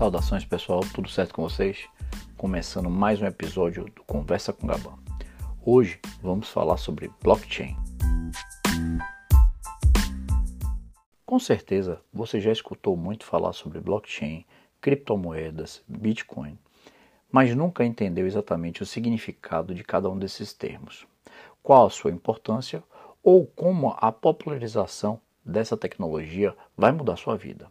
Saudações pessoal, tudo certo com vocês? Começando mais um episódio do Conversa com Gabão. Hoje vamos falar sobre blockchain. Com certeza você já escutou muito falar sobre blockchain, criptomoedas, Bitcoin, mas nunca entendeu exatamente o significado de cada um desses termos, qual a sua importância ou como a popularização dessa tecnologia vai mudar sua vida.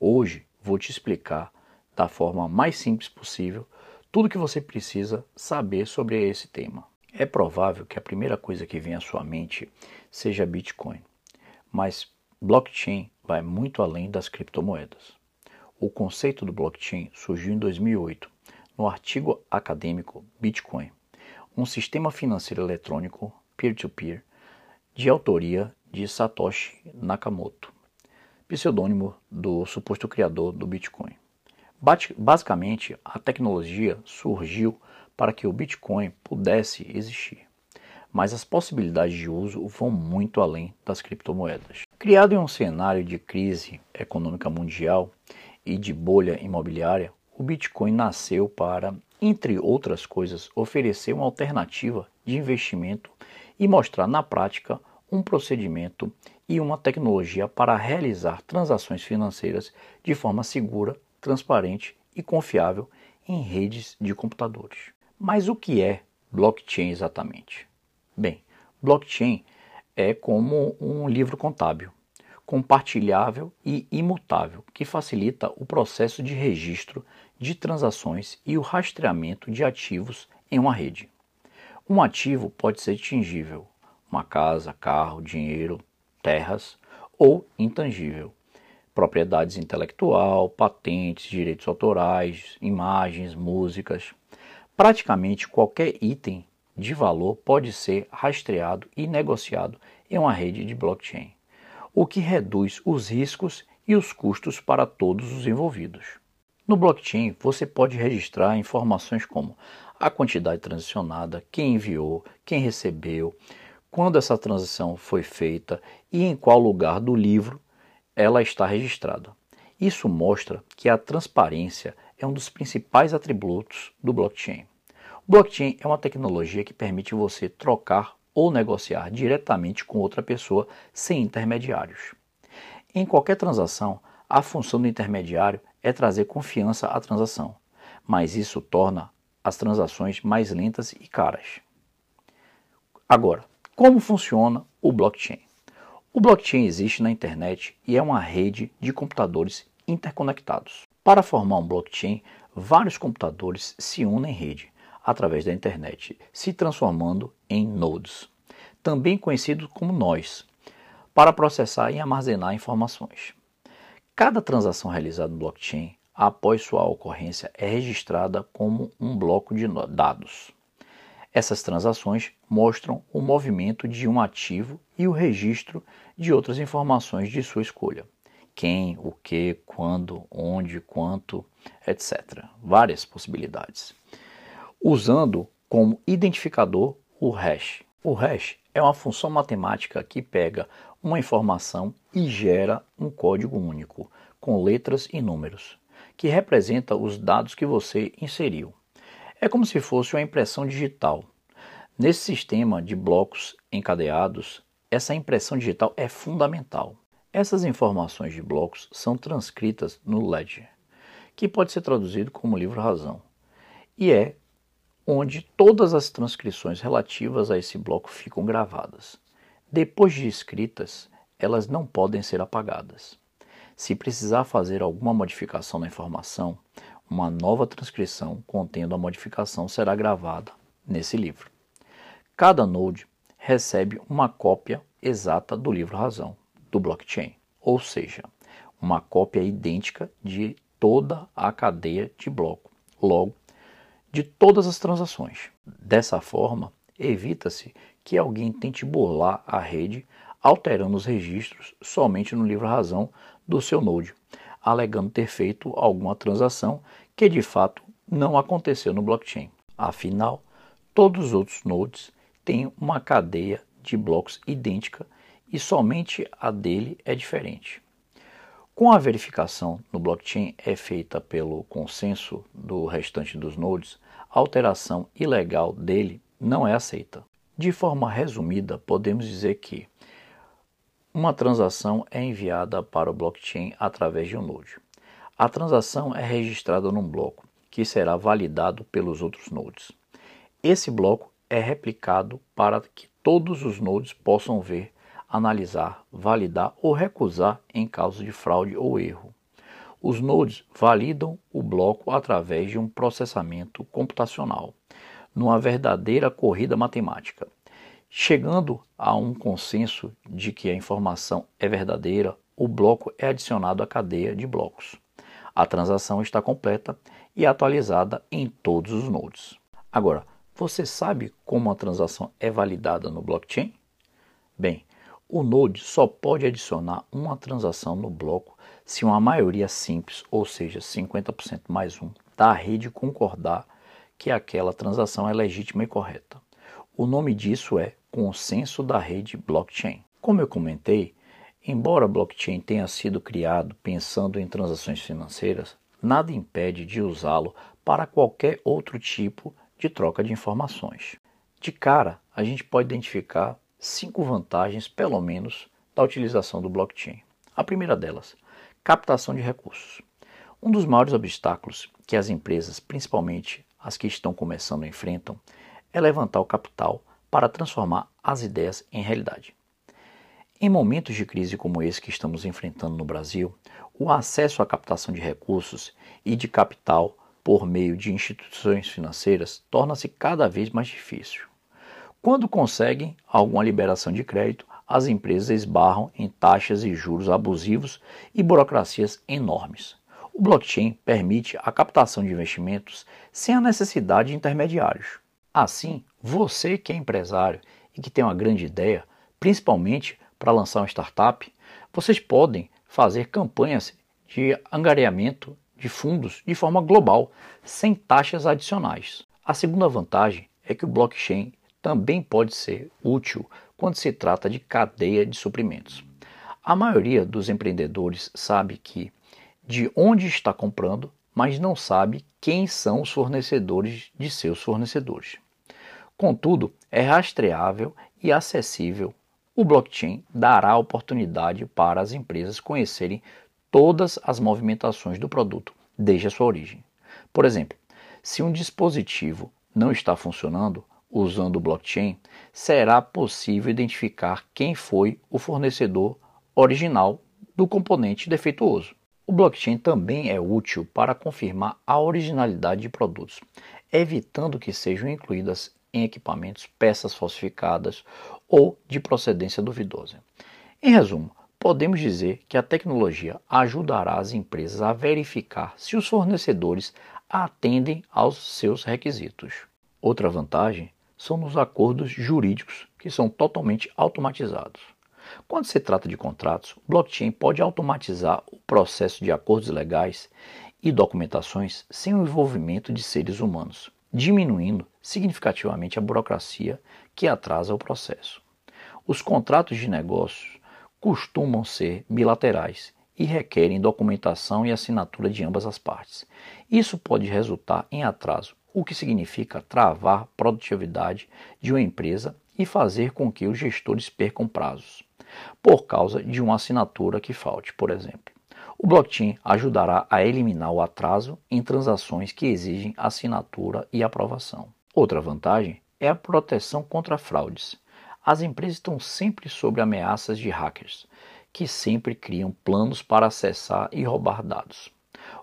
Hoje vou te explicar da forma mais simples possível tudo que você precisa saber sobre esse tema. É provável que a primeira coisa que vem à sua mente seja Bitcoin, mas blockchain vai muito além das criptomoedas. O conceito do blockchain surgiu em 2008 no artigo acadêmico Bitcoin, um sistema financeiro eletrônico peer-to-peer -peer, de autoria de Satoshi Nakamoto pseudônimo do suposto criador do Bitcoin. Basicamente, a tecnologia surgiu para que o Bitcoin pudesse existir, mas as possibilidades de uso vão muito além das criptomoedas. Criado em um cenário de crise econômica mundial e de bolha imobiliária, o Bitcoin nasceu para, entre outras coisas, oferecer uma alternativa de investimento e mostrar na prática um procedimento e uma tecnologia para realizar transações financeiras de forma segura, transparente e confiável em redes de computadores. Mas o que é blockchain exatamente? Bem, blockchain é como um livro contábil, compartilhável e imutável, que facilita o processo de registro de transações e o rastreamento de ativos em uma rede. Um ativo pode ser tingível, uma casa, carro, dinheiro, terras ou intangível, propriedades intelectual, patentes, direitos autorais, imagens, músicas. Praticamente qualquer item de valor pode ser rastreado e negociado em uma rede de blockchain, o que reduz os riscos e os custos para todos os envolvidos. No blockchain, você pode registrar informações como a quantidade transacionada, quem enviou, quem recebeu, quando essa transação foi feita e em qual lugar do livro ela está registrada. Isso mostra que a transparência é um dos principais atributos do blockchain. O blockchain é uma tecnologia que permite você trocar ou negociar diretamente com outra pessoa sem intermediários. Em qualquer transação, a função do intermediário é trazer confiança à transação, mas isso torna as transações mais lentas e caras. Agora, como funciona o blockchain? O blockchain existe na internet e é uma rede de computadores interconectados. Para formar um blockchain, vários computadores se unem em rede através da internet, se transformando em nodes, também conhecidos como nós, para processar e armazenar informações. Cada transação realizada no blockchain, após sua ocorrência, é registrada como um bloco de dados. Essas transações mostram o movimento de um ativo e o registro de outras informações de sua escolha. Quem, o que, quando, onde, quanto, etc. Várias possibilidades. Usando como identificador o hash. O hash é uma função matemática que pega uma informação e gera um código único, com letras e números, que representa os dados que você inseriu. É como se fosse uma impressão digital. Nesse sistema de blocos encadeados, essa impressão digital é fundamental. Essas informações de blocos são transcritas no ledger, que pode ser traduzido como livro-razão, e é onde todas as transcrições relativas a esse bloco ficam gravadas. Depois de escritas, elas não podem ser apagadas. Se precisar fazer alguma modificação na informação, uma nova transcrição contendo a modificação será gravada nesse livro. Cada node recebe uma cópia exata do livro-razão, do blockchain, ou seja, uma cópia idêntica de toda a cadeia de bloco, logo, de todas as transações. Dessa forma, evita-se que alguém tente burlar a rede alterando os registros somente no livro-razão do seu node, alegando ter feito alguma transação que de fato não aconteceu no blockchain. Afinal, todos os outros nodes têm uma cadeia de blocos idêntica e somente a dele é diferente. Com a verificação no blockchain é feita pelo consenso do restante dos nodes, a alteração ilegal dele não é aceita. De forma resumida, podemos dizer que uma transação é enviada para o blockchain através de um node. A transação é registrada num bloco, que será validado pelos outros nodes. Esse bloco é replicado para que todos os nodes possam ver, analisar, validar ou recusar em caso de fraude ou erro. Os nodes validam o bloco através de um processamento computacional, numa verdadeira corrida matemática. Chegando a um consenso de que a informação é verdadeira, o bloco é adicionado à cadeia de blocos. A transação está completa e atualizada em todos os nodes. Agora, você sabe como a transação é validada no blockchain? Bem, o Node só pode adicionar uma transação no bloco se uma maioria simples, ou seja, 50% mais um, da rede concordar que aquela transação é legítima e correta. O nome disso é consenso da rede blockchain. Como eu comentei, embora blockchain tenha sido criado pensando em transações financeiras, nada impede de usá-lo para qualquer outro tipo de troca de informações. De cara, a gente pode identificar cinco vantagens, pelo menos, da utilização do blockchain. A primeira delas, captação de recursos. Um dos maiores obstáculos que as empresas, principalmente as que estão começando, enfrentam é levantar o capital para transformar as ideias em realidade. Em momentos de crise como esse que estamos enfrentando no Brasil, o acesso à captação de recursos e de capital por meio de instituições financeiras torna-se cada vez mais difícil. Quando conseguem alguma liberação de crédito, as empresas esbarram em taxas e juros abusivos e burocracias enormes. O blockchain permite a captação de investimentos sem a necessidade de intermediários. Assim, você que é empresário e que tem uma grande ideia, principalmente para lançar uma startup, vocês podem fazer campanhas de angariamento de fundos de forma global, sem taxas adicionais. A segunda vantagem é que o blockchain também pode ser útil quando se trata de cadeia de suprimentos. A maioria dos empreendedores sabe que de onde está comprando, mas não sabe quem são os fornecedores de seus fornecedores. Contudo, é rastreável e acessível. O blockchain dará oportunidade para as empresas conhecerem todas as movimentações do produto desde a sua origem. Por exemplo, se um dispositivo não está funcionando usando o blockchain, será possível identificar quem foi o fornecedor original do componente defeituoso. O blockchain também é útil para confirmar a originalidade de produtos, evitando que sejam incluídas em equipamentos peças falsificadas ou de procedência duvidosa. Em resumo, podemos dizer que a tecnologia ajudará as empresas a verificar se os fornecedores atendem aos seus requisitos. Outra vantagem são nos acordos jurídicos, que são totalmente automatizados. Quando se trata de contratos, blockchain pode automatizar o processo de acordos legais e documentações sem o envolvimento de seres humanos, diminuindo significativamente a burocracia que atrasa o processo. Os contratos de negócios costumam ser bilaterais e requerem documentação e assinatura de ambas as partes. Isso pode resultar em atraso, o que significa travar a produtividade de uma empresa e fazer com que os gestores percam prazos, por causa de uma assinatura que falte, por exemplo. O blockchain ajudará a eliminar o atraso em transações que exigem assinatura e aprovação. Outra vantagem é a proteção contra fraudes. As empresas estão sempre sob ameaças de hackers, que sempre criam planos para acessar e roubar dados.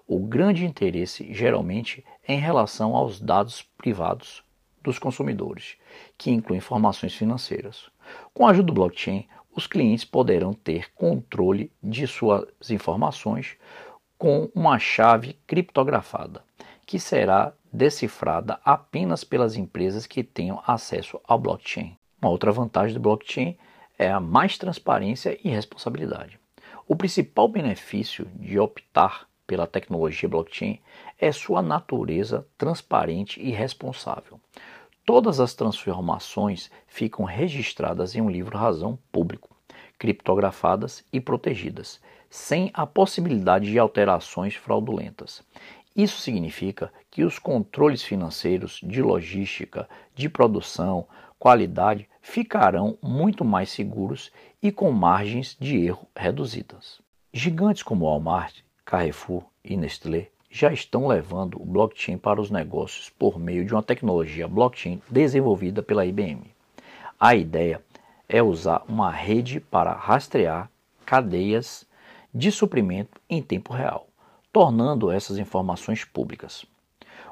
O grande interesse, geralmente, é em relação aos dados privados dos consumidores, que incluem informações financeiras. Com a ajuda do blockchain, os clientes poderão ter controle de suas informações com uma chave criptografada, que será decifrada apenas pelas empresas que tenham acesso ao blockchain. Uma outra vantagem do blockchain é a mais transparência e responsabilidade. O principal benefício de optar pela tecnologia blockchain é sua natureza transparente e responsável. Todas as transformações ficam registradas em um livro razão público, criptografadas e protegidas, sem a possibilidade de alterações fraudulentas. Isso significa que os controles financeiros, de logística, de produção, qualidade ficarão muito mais seguros e com margens de erro reduzidas. Gigantes como Walmart, Carrefour e Nestlé já estão levando o blockchain para os negócios por meio de uma tecnologia blockchain desenvolvida pela IBM. A ideia é usar uma rede para rastrear cadeias de suprimento em tempo real tornando essas informações públicas.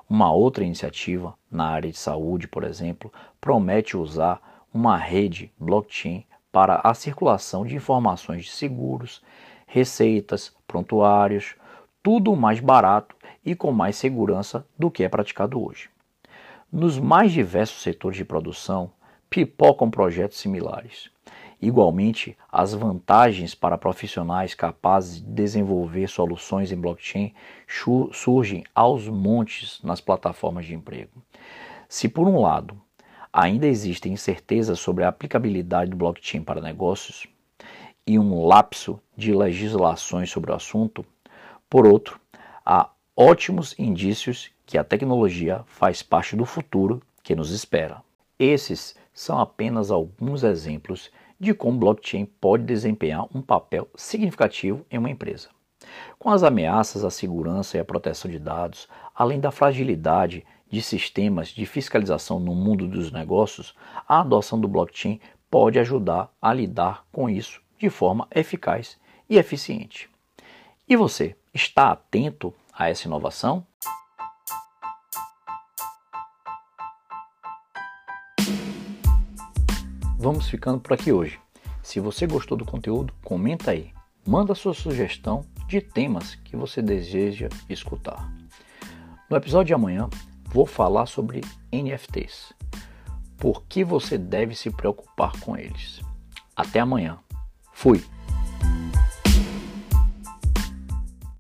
Uma outra iniciativa na área de saúde, por exemplo, promete usar uma rede blockchain para a circulação de informações de seguros, receitas, prontuários, tudo mais barato e com mais segurança do que é praticado hoje. Nos mais diversos setores de produção, pipocam projetos similares. Igualmente, as vantagens para profissionais capazes de desenvolver soluções em blockchain surgem aos montes nas plataformas de emprego. Se, por um lado, ainda existem incertezas sobre a aplicabilidade do blockchain para negócios e um lapso de legislações sobre o assunto, por outro, há ótimos indícios que a tecnologia faz parte do futuro que nos espera. Esses são apenas alguns exemplos de como blockchain pode desempenhar um papel significativo em uma empresa. Com as ameaças à segurança e à proteção de dados, além da fragilidade de sistemas de fiscalização no mundo dos negócios, a adoção do blockchain pode ajudar a lidar com isso de forma eficaz e eficiente. E você, está atento a essa inovação? Vamos ficando por aqui hoje. Se você gostou do conteúdo, comenta aí. Manda sua sugestão de temas que você deseja escutar. No episódio de amanhã, vou falar sobre NFTs. Por que você deve se preocupar com eles? Até amanhã. Fui!